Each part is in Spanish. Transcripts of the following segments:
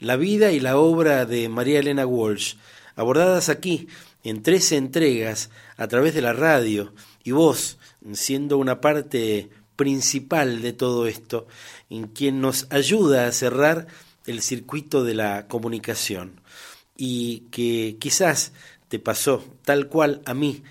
la vida y la obra de María Elena Walsh, abordadas aquí en tres entregas a través de la radio y vos siendo una parte principal de todo esto, en quien nos ayuda a cerrar el circuito de la comunicación. Y que quizás te pasó tal cual a mí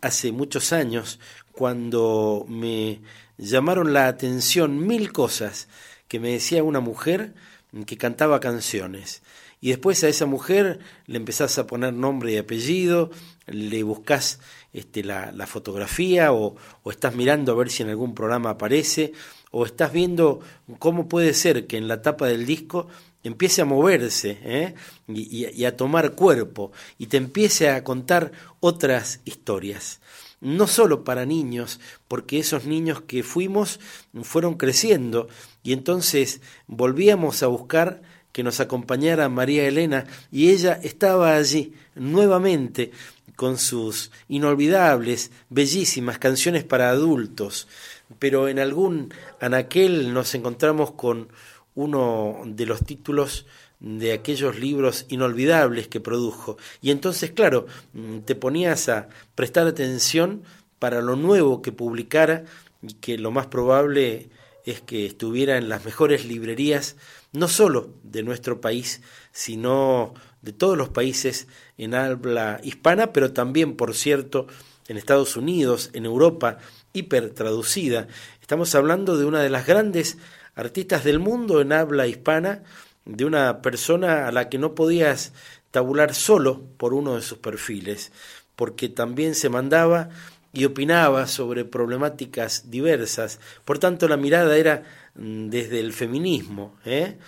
hace muchos años cuando me llamaron la atención mil cosas que me decía una mujer que cantaba canciones. Y después a esa mujer le empezás a poner nombre y apellido, le buscas este, la, fotografía o, estás mirando a ver si en algún programa aparece, o estás viendo cómo puede ser que en la tapa del disco empiece a moverse ¿eh? y, a tomar cuerpo y te empiece a contar otras historias. No solo para niños, porque esos niños que fuimos fueron creciendo. Y entonces volvíamos a buscar que nos acompañara María Elena y ella estaba allí nuevamente con sus inolvidables, bellísimas canciones para adultos, pero en algún anaquel nos encontramos con uno de los títulos de aquellos libros inolvidables que produjo. Y entonces, claro, mm, te ponías a prestar atención para lo nuevo que publicara que lo más probable es que estuviera en las mejores librerías, no solo de nuestro país, sino de todos los países en habla hispana, pero también, por cierto, en Estados Unidos, en Europa, hipertraducida. Estamos hablando de una de las grandes artistas del mundo en habla hispana, de una persona a la que no podías tabular solo por uno de sus perfiles, porque también se mandaba y opinaba sobre problemáticas diversas. Por tanto, la mirada era mm, desde el feminismo. ¿eh?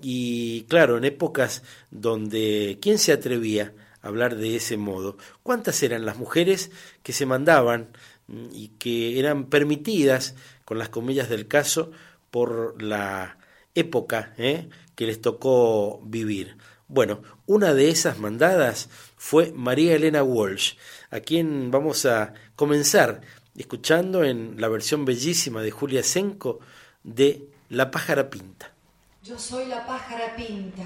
Y claro, en épocas donde ¿quién se atrevía a hablar de ese modo? ¿Cuántas eran las mujeres que se mandaban mm, y que eran permitidas, con las comillas del caso, por la época ¿eh? que les tocó vivir. Bueno, una de esas mandadas fue María Elena Walsh, a quien vamos a comenzar escuchando en la versión bellísima de Julia Senko de La pájara pinta. Yo soy la pájara pinta,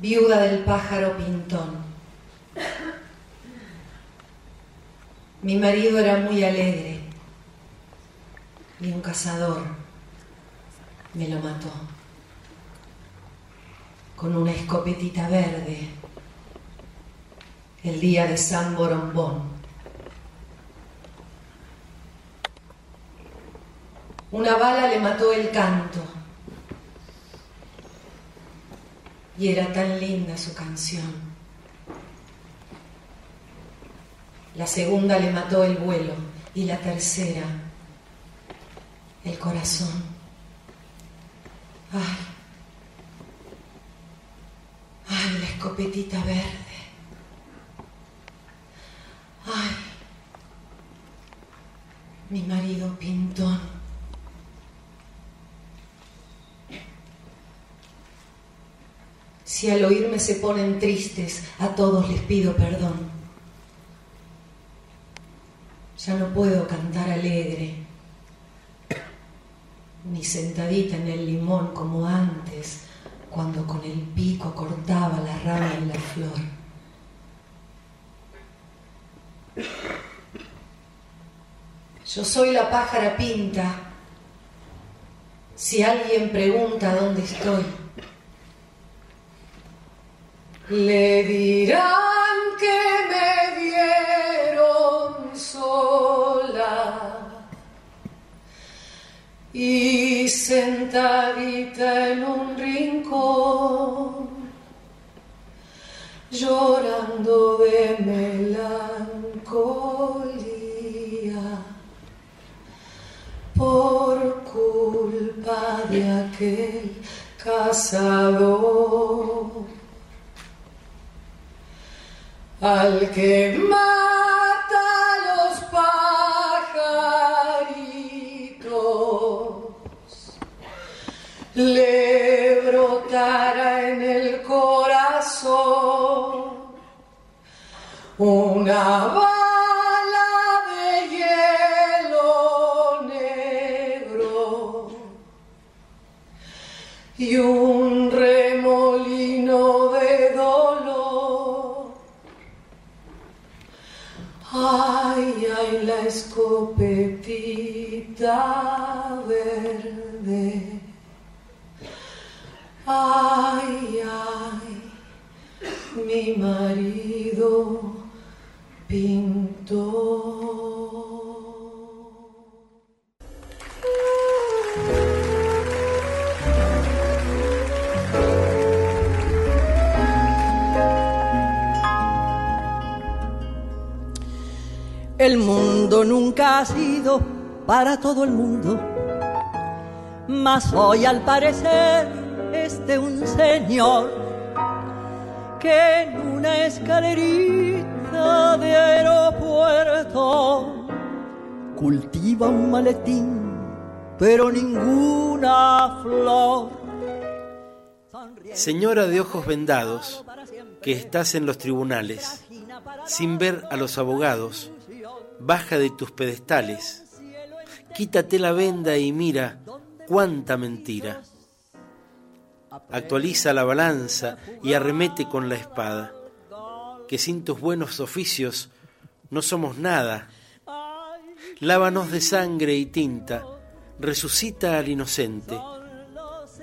viuda del pájaro pintón. Mi marido era muy alegre y un cazador me lo mató con una escopetita verde el día de San Borombón. Una bala le mató el canto y era tan linda su canción. La segunda le mató el vuelo y la tercera el corazón. Ay, ay, la escopetita verde. Ay, mi marido pintón. Si al oírme se ponen tristes, a todos les pido perdón. Ya no puedo cantar alegre ni sentadita en el limón como antes, cuando con el pico cortaba la rama y la flor. Yo soy la pájara pinta. Si alguien pregunta dónde estoy, le dirán que me y sentadita en un rincón, llorando de melancolía por culpa de aquel cazador. Al que mata le brotará en el corazón una bala de hielo negro y un remolino de dolor. Ay, ay, la escopetita verde. Ay, ay, mi marido pintó. El mundo nunca ha sido para todo el mundo, mas hoy al parecer de un señor que en una escalerita de aeropuerto cultiva un maletín, pero ninguna flor. Señora de ojos vendados, que estás en los tribunales, sin ver a los abogados, baja de tus pedestales, quítate la venda y mira cuánta mentira. Actualiza la balanza y arremete con la espada, que sin tus buenos oficios no somos nada. Lávanos de sangre y tinta, resucita al inocente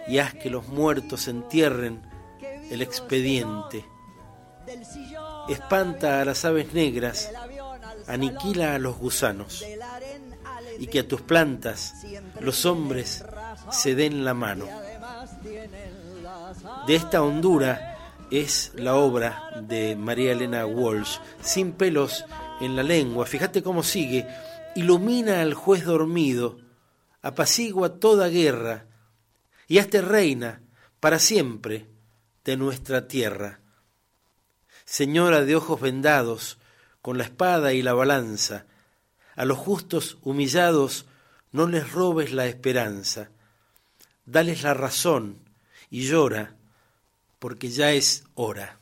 y haz que los muertos entierren el expediente. Espanta a las aves negras aniquila a los gusanos y que a tus plantas los hombres se den la mano. De esta hondura es la obra de María Elena Walsh, sin pelos en la lengua. Fíjate cómo sigue. Ilumina al juez dormido, apacigua toda guerra y hazte reina para siempre de nuestra tierra. Señora de ojos vendados, con la espada y la balanza. A los justos humillados no les robes la esperanza. Dales la razón y llora, porque ya es hora.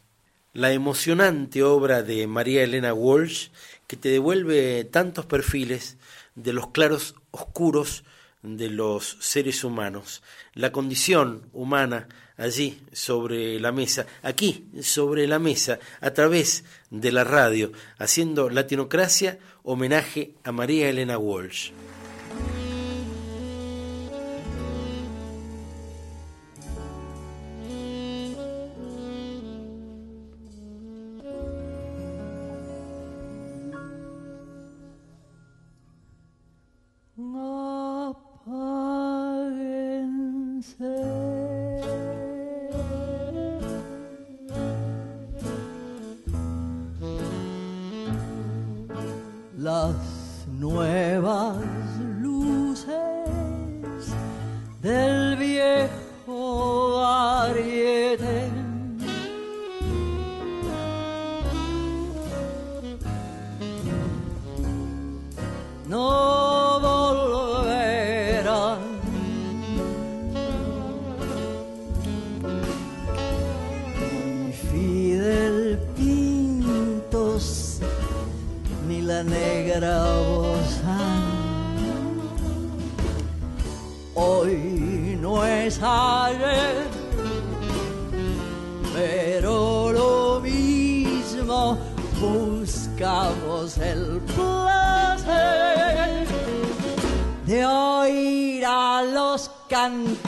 La emocionante obra de María Elena Walsh, que te devuelve tantos perfiles de los claros oscuros de los seres humanos, la condición humana allí sobre la mesa, aquí sobre la mesa, a través de la radio, haciendo Latinocracia homenaje a María Elena Walsh.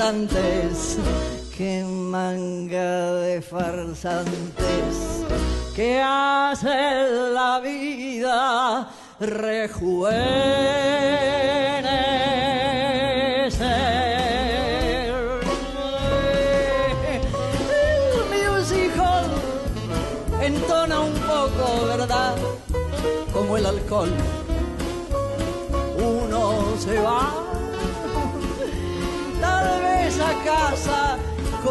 cantantes, qué manga de farsantes que hace la vida rejuvenir.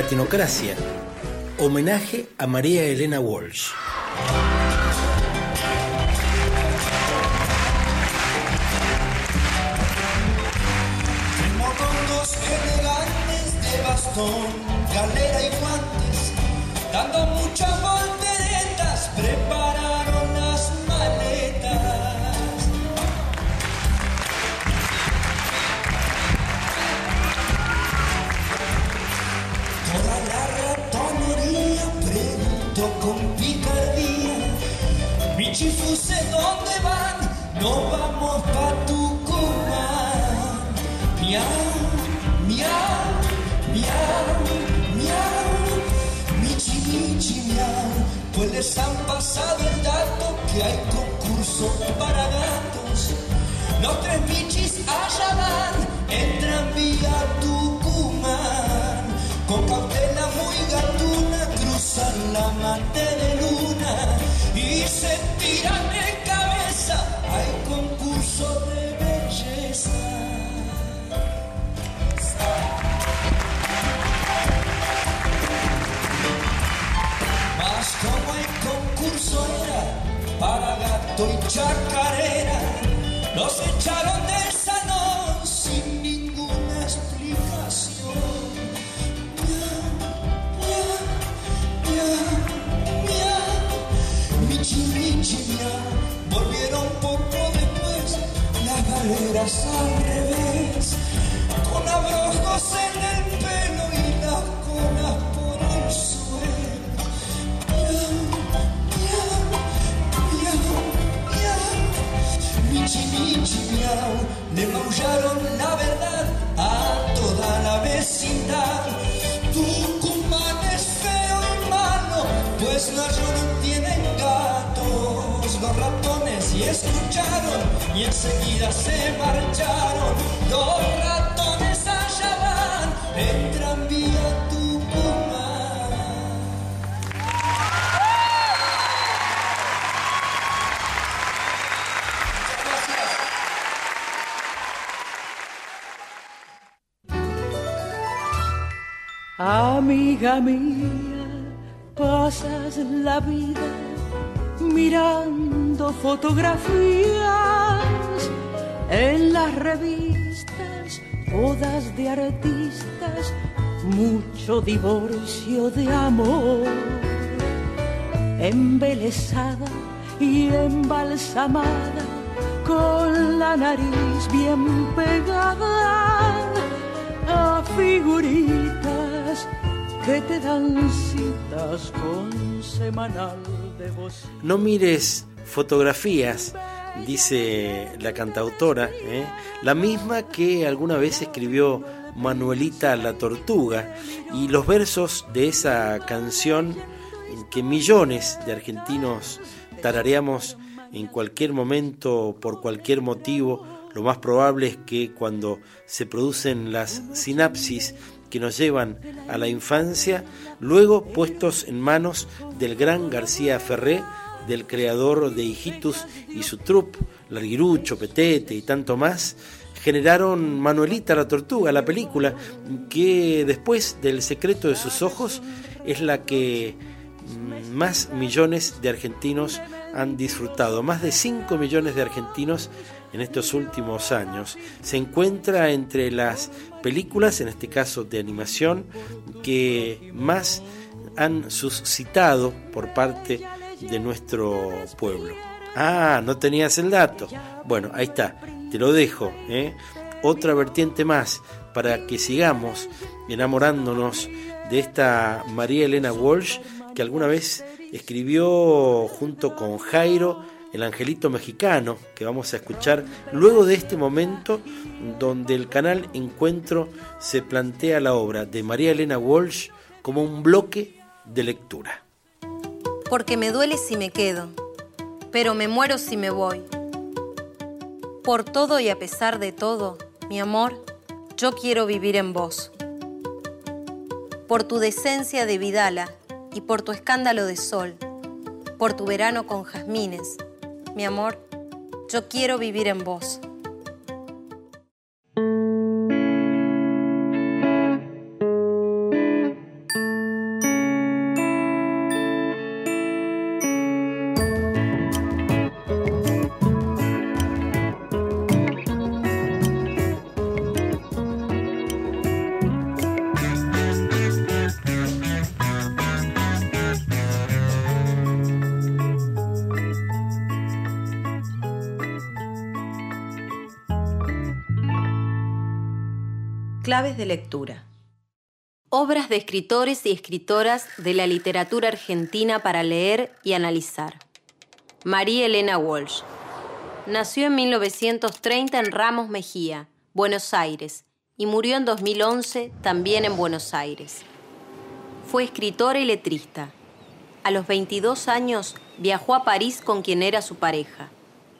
Latinocracia, homenaje a María Elena Walsh. Michis allá van, entran vía Tucumán. Con cautela muy gatuna cruzan la mate de luna y se tiran de cabeza. Hay concurso de belleza. Mas como el concurso era para gato y chacarera, galeras al revés, con abrojos en el pelo y las colas por el suelo. Michi, michi, miau, le maullaron la verdad a toda la vecindad. Tucumán es feo y malo, pues los no tienen gatos. Los ratones y escucharon y enseguida se marcharon. Los ratones allá van, entran vía Tucumán. Amiga mía, pasas la vida mirando fotografías en las revistas, bodas de artistas, mucho divorcio de amor. Embelesada y embalsamada, con la nariz bien pegada a figuritas que te dan citas con semanal de voz. No mires fotografías, dice la cantautora, ¿eh? la misma que alguna vez escribió Manuelita la Tortuga, y los versos de esa canción que millones de argentinos tarareamos en cualquier momento, por cualquier motivo, lo más probable es que cuando se producen las sinapsis que nos llevan a la infancia, luego puestos en manos del gran García Ferré, del creador de Hijitus y su troupe, Larguirucho, Petete y tanto más, generaron Manuelita la Tortuga, la película, que después del secreto de sus ojos es la que más millones de argentinos han disfrutado, más de 5 millones de argentinos en estos últimos años. Se encuentra entre las películas, en este caso de animación, que más han suscitado por parte de nuestro pueblo. Ah, no tenías el dato. Bueno, ahí está, te lo dejo. ¿eh? Otra vertiente más para que sigamos enamorándonos de esta María Elena Walsh que alguna vez escribió junto con Jairo el Angelito Mexicano, que vamos a escuchar luego de este momento donde el canal Encuentro se plantea la obra de María Elena Walsh como un bloque de lectura. Porque me duele si me quedo, pero me muero si me voy. Por todo y a pesar de todo, mi amor, yo quiero vivir en vos. Por tu decencia de Vidala y por tu escándalo de sol, por tu verano con jazmines, mi amor, yo quiero vivir en vos. Claves de lectura. Obras de escritores y escritoras de la literatura argentina para leer y analizar. María Elena Walsh. Nació en 1930 en Ramos Mejía, Buenos Aires, y murió en 2011 también en Buenos Aires. Fue escritora y letrista. A los 22 años viajó a París con quien era su pareja,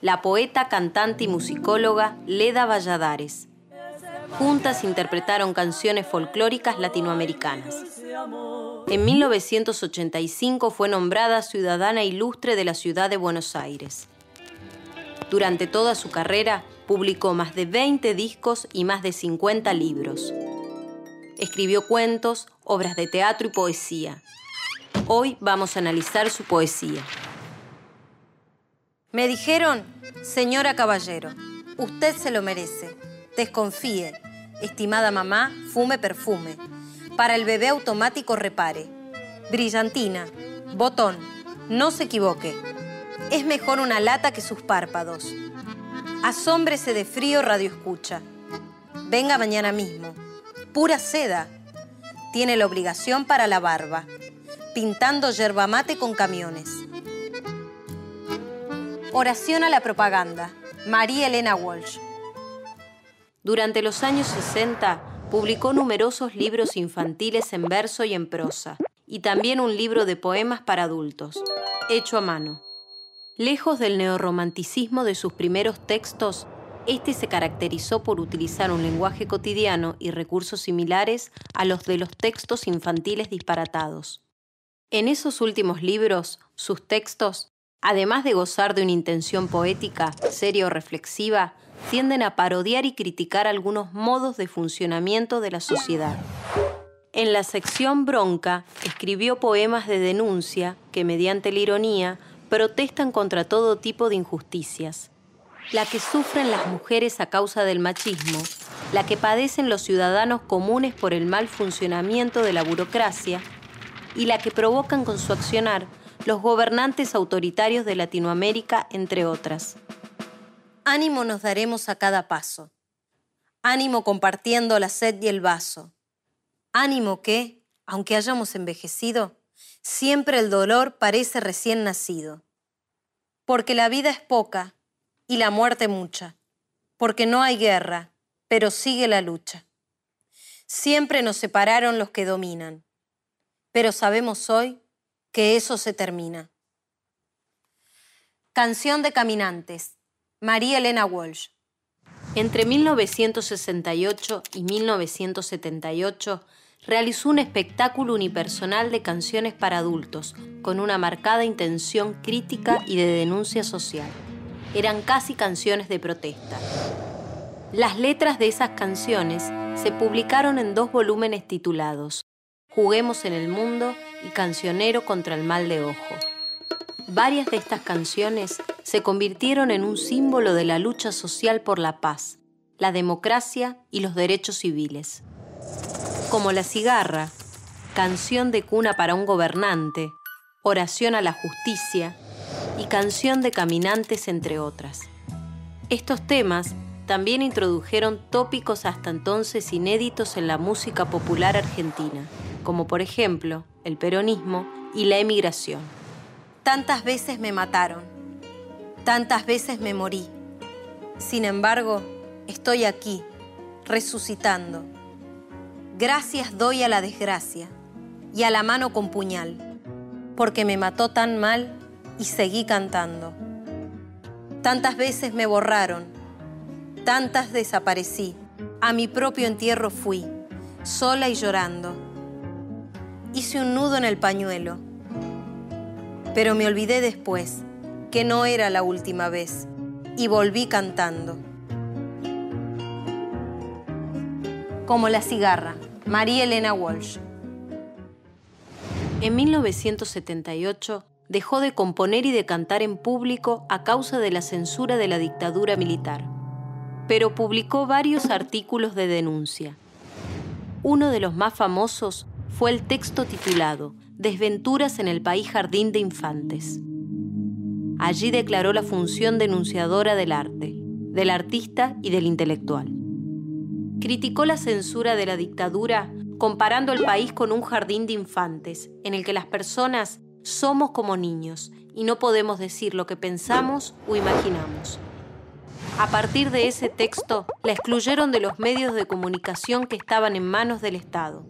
la poeta, cantante y musicóloga Leda Valladares. Juntas interpretaron canciones folclóricas latinoamericanas. En 1985 fue nombrada ciudadana ilustre de la ciudad de Buenos Aires. Durante toda su carrera publicó más de 20 discos y más de 50 libros. Escribió cuentos, obras de teatro y poesía. Hoy vamos a analizar su poesía. Me dijeron, señora caballero, usted se lo merece. Desconfíe. Estimada mamá, fume perfume. Para el bebé automático repare. Brillantina. Botón. No se equivoque. Es mejor una lata que sus párpados. Asómbrese de frío radio escucha. Venga mañana mismo. Pura seda. Tiene la obligación para la barba. Pintando yerba mate con camiones. Oración a la propaganda. María Elena Walsh. Durante los años 60 publicó numerosos libros infantiles en verso y en prosa, y también un libro de poemas para adultos, hecho a mano. Lejos del neorromanticismo de sus primeros textos, este se caracterizó por utilizar un lenguaje cotidiano y recursos similares a los de los textos infantiles disparatados. En esos últimos libros, sus textos además de gozar de una intención poética, seria o reflexiva, tienden a parodiar y criticar algunos modos de funcionamiento de la sociedad. En la sección Bronca escribió poemas de denuncia que, mediante la ironía, protestan contra todo tipo de injusticias. La que sufren las mujeres a causa del machismo, la que padecen los ciudadanos comunes por el mal funcionamiento de la burocracia y la que provocan con su accionar los gobernantes autoritarios de Latinoamérica, entre otras. Ánimo nos daremos a cada paso. Ánimo compartiendo la sed y el vaso. Ánimo que, aunque hayamos envejecido, siempre el dolor parece recién nacido. Porque la vida es poca y la muerte mucha. Porque no hay guerra, pero sigue la lucha. Siempre nos separaron los que dominan. Pero sabemos hoy que eso se termina. Canción de Caminantes, María Elena Walsh. Entre 1968 y 1978 realizó un espectáculo unipersonal de canciones para adultos, con una marcada intención crítica y de denuncia social. Eran casi canciones de protesta. Las letras de esas canciones se publicaron en dos volúmenes titulados Juguemos en el Mundo y Cancionero contra el Mal de Ojo. Varias de estas canciones se convirtieron en un símbolo de la lucha social por la paz, la democracia y los derechos civiles. Como La cigarra, Canción de cuna para un gobernante, Oración a la justicia y Canción de caminantes, entre otras. Estos temas también introdujeron tópicos hasta entonces inéditos en la música popular argentina como por ejemplo el peronismo y la emigración. Tantas veces me mataron, tantas veces me morí. Sin embargo, estoy aquí, resucitando. Gracias doy a la desgracia y a la mano con puñal, porque me mató tan mal y seguí cantando. Tantas veces me borraron, tantas desaparecí, a mi propio entierro fui, sola y llorando hice un nudo en el pañuelo. Pero me olvidé después que no era la última vez y volví cantando. Como la cigarra, María Elena Walsh. En 1978 dejó de componer y de cantar en público a causa de la censura de la dictadura militar, pero publicó varios artículos de denuncia. Uno de los más famosos fue el texto titulado Desventuras en el País Jardín de Infantes. Allí declaró la función denunciadora del arte, del artista y del intelectual. criticó la censura de la dictadura comparando el país con un jardín de infantes, en el que las personas somos como niños y no podemos decir lo que pensamos o imaginamos. A partir de ese texto, la excluyeron de los medios de comunicación que estaban en manos del Estado.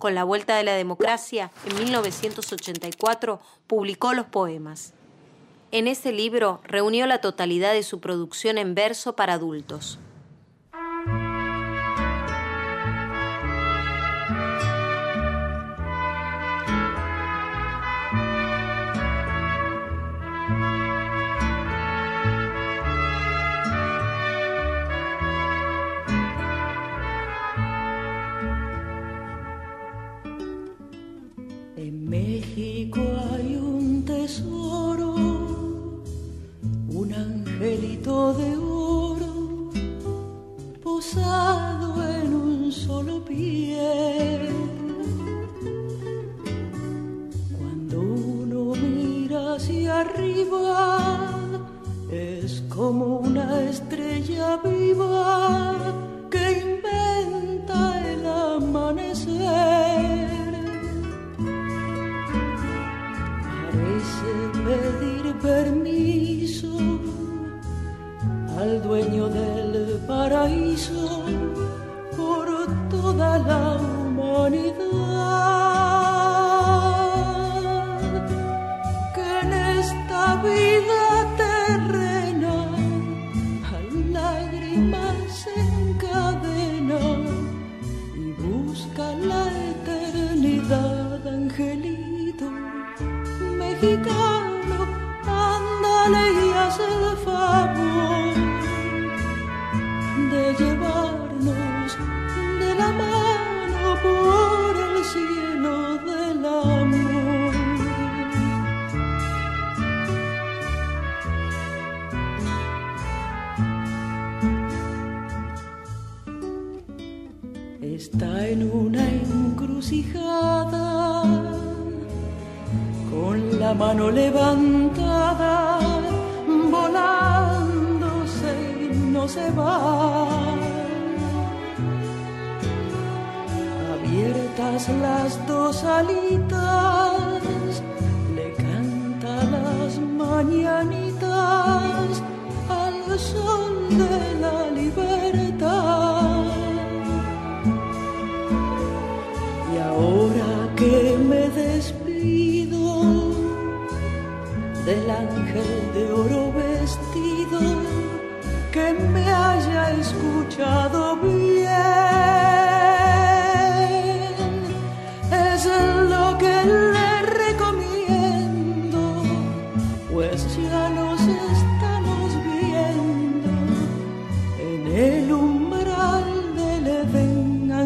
Con la vuelta de la democracia, en 1984, publicó los poemas. En ese libro reunió la totalidad de su producción en verso para adultos. De oro posado paraíso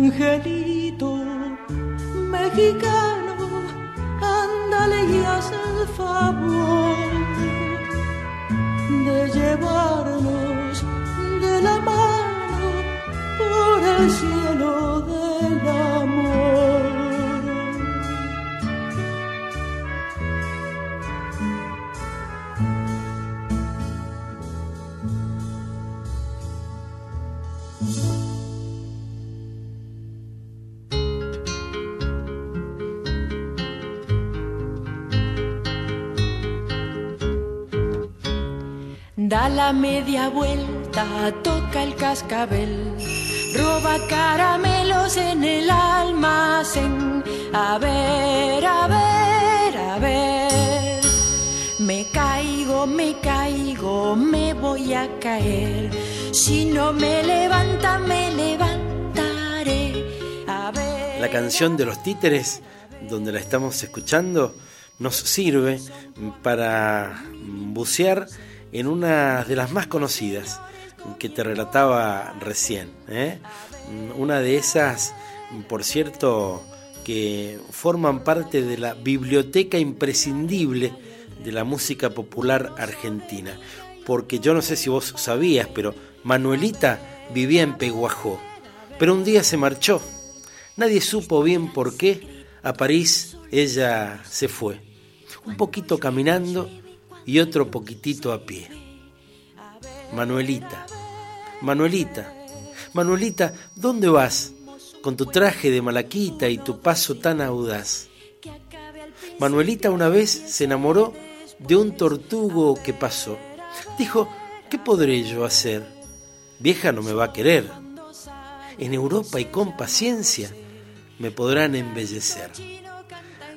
angelito mexicano, ándale y haz el favor de llevarnos de la mano por el cielo del la media vuelta, toca el cascabel, roba caramelos en el almacén. A ver, a ver, a ver. Me caigo, me caigo, me voy a caer. Si no me levanta, me levantaré. A ver. La canción de los títeres, donde la estamos escuchando, nos sirve para bucear en una de las más conocidas que te relataba recién. ¿eh? Una de esas, por cierto, que forman parte de la biblioteca imprescindible de la música popular argentina. Porque yo no sé si vos sabías, pero Manuelita vivía en Peguajó. Pero un día se marchó. Nadie supo bien por qué. A París ella se fue. Un poquito caminando y otro poquitito a pie. Manuelita, Manuelita, Manuelita, ¿dónde vas? Con tu traje de malaquita y tu paso tan audaz. Manuelita una vez se enamoró de un tortugo que pasó. Dijo, ¿qué podré yo hacer? Vieja no me va a querer. En Europa y con paciencia me podrán embellecer.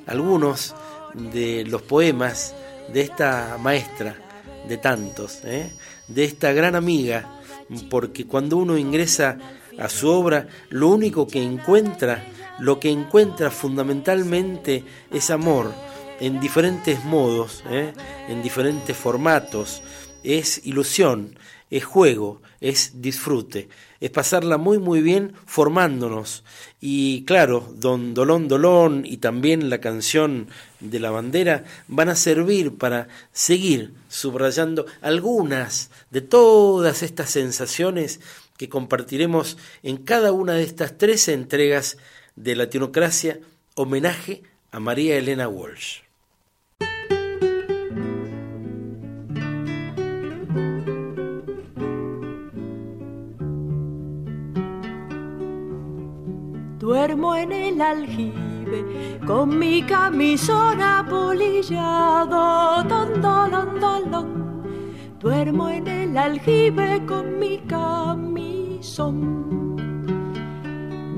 Algunos de los poemas de esta maestra, de tantos, ¿eh? de esta gran amiga, porque cuando uno ingresa a su obra, lo único que encuentra, lo que encuentra fundamentalmente es amor en diferentes modos, ¿eh? en diferentes formatos, es ilusión, es juego, es disfrute, es pasarla muy muy bien formándonos. Y claro, Don Dolón Dolón y también la canción de la bandera van a servir para seguir subrayando algunas de todas estas sensaciones que compartiremos en cada una de estas tres entregas de Latinocracia, homenaje a María Elena Walsh. Duermo en el aljibe con mi camisón apolillado, Duermo en el aljibe con mi camisón.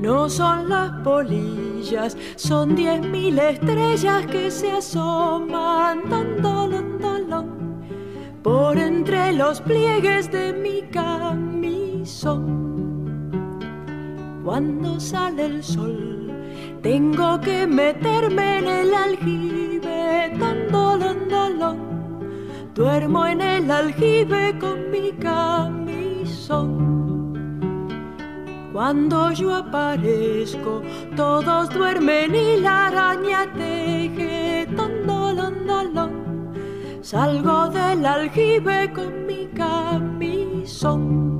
No son las polillas, son diez mil estrellas que se asoman, por entre los pliegues de mi camisón cuando sale el sol. Tengo que meterme en el aljibe, tan Duermo en el aljibe con mi camisón. Cuando yo aparezco, todos duermen y la araña teje, tan Salgo del aljibe con mi camisón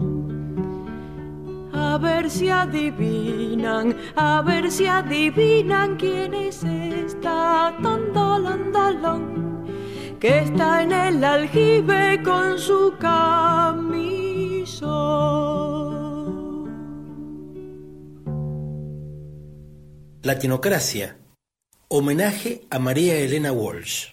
a ver si adivinan, a ver si adivinan quién es esta tondolandalón que está en el aljibe con su camisón. Latinocracia. Homenaje a María Elena Walsh.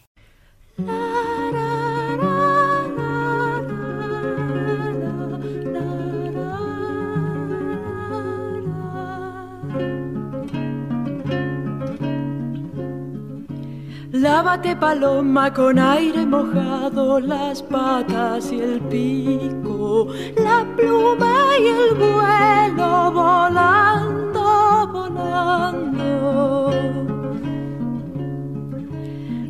Lávate paloma con aire mojado, las patas y el pico, la pluma y el vuelo volando, volando.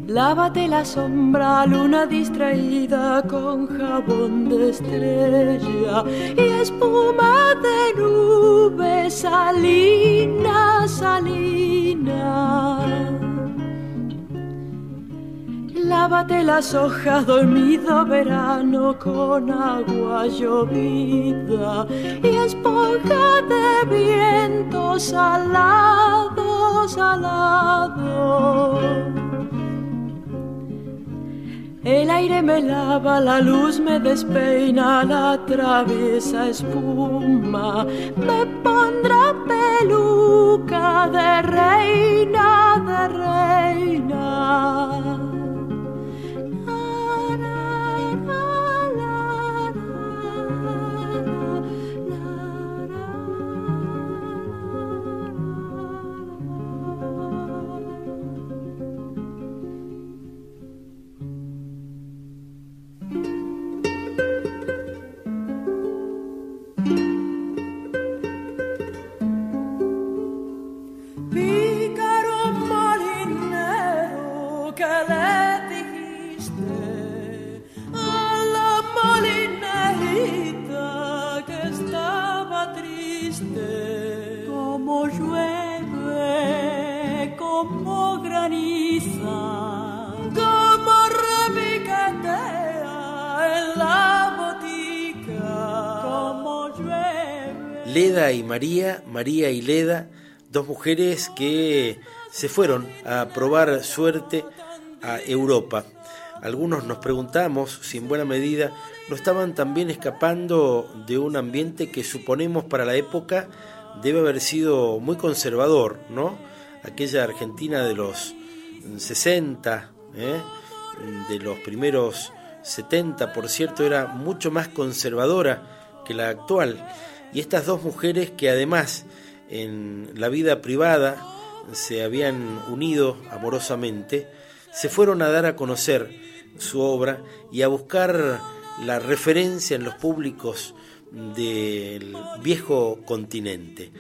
Lávate la sombra, luna distraída con jabón de estrella y espuma de nube, salina, salina. Lávate las hojas, dormido verano con agua llovida y esponja de viento salado, salado. El aire me lava, la luz me despeina, la traviesa espuma, me pondrá peluca de reina, de reina. Leda y María, María y Leda, dos mujeres que se fueron a probar suerte a Europa. algunos nos preguntamos si en buena medida no estaban también escapando de un ambiente que suponemos para la época debe haber sido muy conservador, ¿no? Aquella Argentina de los 60, ¿eh? de los primeros 70, por cierto, era mucho más conservadora que la actual. Y estas dos mujeres que además en la vida privada se habían unido amorosamente, se fueron a dar a conocer su obra y a buscar la referencia en los públicos del viejo continente.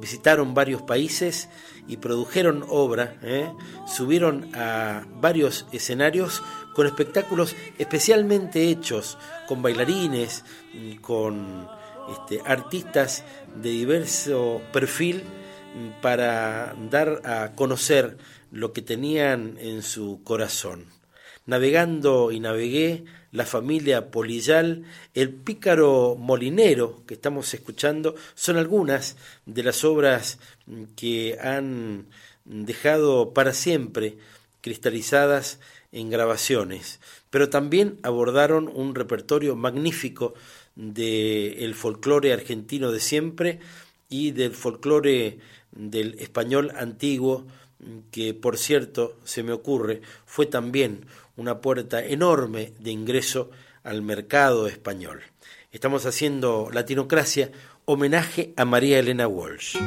Visitaron varios países y produjeron obra, ¿eh? subieron a varios escenarios con espectáculos especialmente hechos, con bailarines, con este, artistas de diverso perfil para dar a conocer lo que tenían en su corazón. Navegando y navegué, la familia Polillal, el pícaro molinero que estamos escuchando, son algunas de las obras que han dejado para siempre cristalizadas en grabaciones, pero también abordaron un repertorio magnífico del folclore argentino de siempre y del folclore del español antiguo, que por cierto, se me ocurre, fue también una puerta enorme de ingreso al mercado español. Estamos haciendo Latinocracia, homenaje a María Elena Walsh.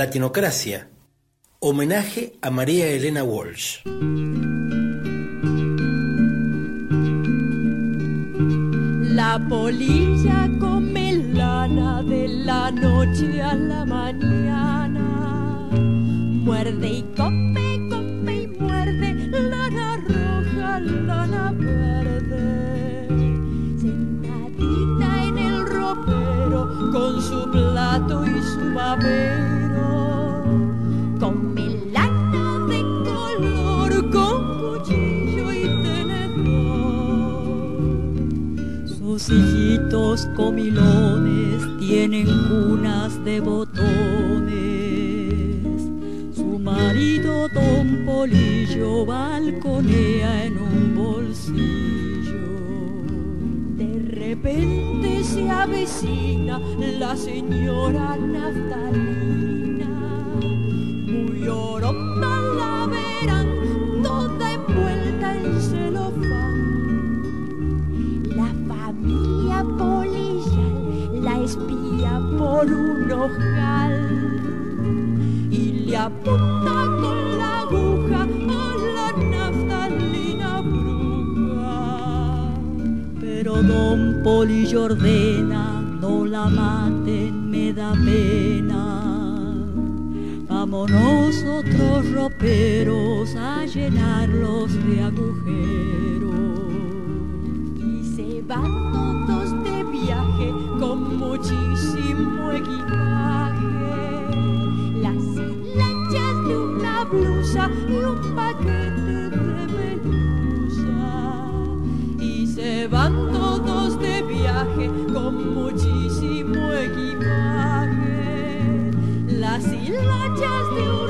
Latinocracia, homenaje a María Elena Walsh. La polilla come lana de la noche a la mañana, muerde y come, come y muerde, lana roja, lana verde, sentadita en el ropero con su plato y su babero hijitos comilones tienen cunas de botones. Su marido Don Polillo balconea en un bolsillo. De repente se avecina la señora Naftalina, por un ojal y le apunta con la aguja a la naftalina bruja. Pero don Polillo ordena, no la maten, me da pena. Vámonos otros roperos a llenarlos de agujeros. Y se van con muchísimo equipaje, las hilachas de una blusa y un paquete de pelusa. Y se van todos de viaje con muchísimo equipaje, las hilachas de una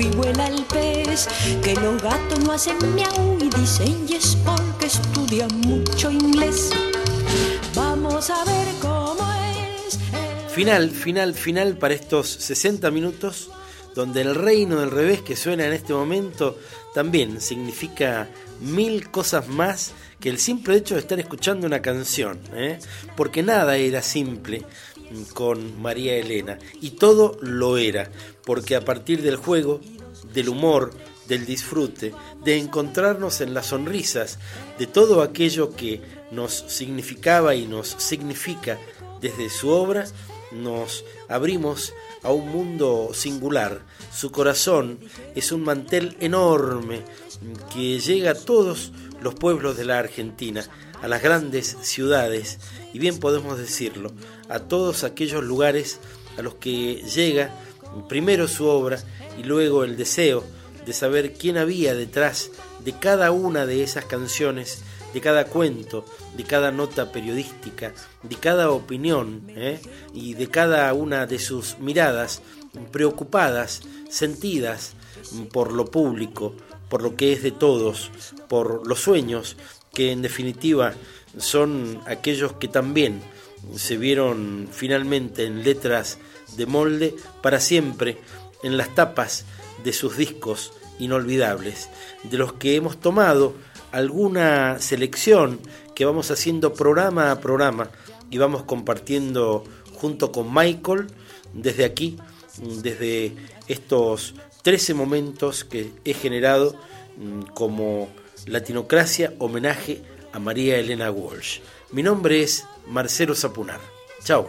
y vuela el pez, que los gatos no hacen miau y dicen yes porque estudian mucho inglés. Vamos a ver cómo es. Final, final, final para estos 60 minutos donde el reino del revés que suena en este momento también significa mil cosas más que el simple hecho de estar escuchando una canción, ¿eh? porque nada era simple con María Elena y todo lo era, porque a partir del juego, del humor, del disfrute, de encontrarnos en las sonrisas, de todo aquello que nos significaba y nos significa desde su obra, nos abrimos a un mundo singular. Su corazón es un mantel enorme que llega a todos los pueblos de la Argentina, a las grandes ciudades y bien podemos decirlo, a todos aquellos lugares a los que llega primero su obra y luego el deseo de saber quién había detrás de cada una de esas canciones, de cada cuento, de cada nota periodística, de cada opinión ¿eh? y de cada una de sus miradas preocupadas, sentidas por lo público, por lo que es de todos, por los sueños, que en definitiva son aquellos que también se vieron finalmente en letras de molde para siempre en las tapas de sus discos inolvidables, de los que hemos tomado alguna selección que vamos haciendo programa a programa y vamos compartiendo junto con Michael desde aquí, desde estos 13 momentos que he generado mm, como Latinocracia homenaje a María Elena Walsh. Mi nombre es Marcelo Zapunar. Chao.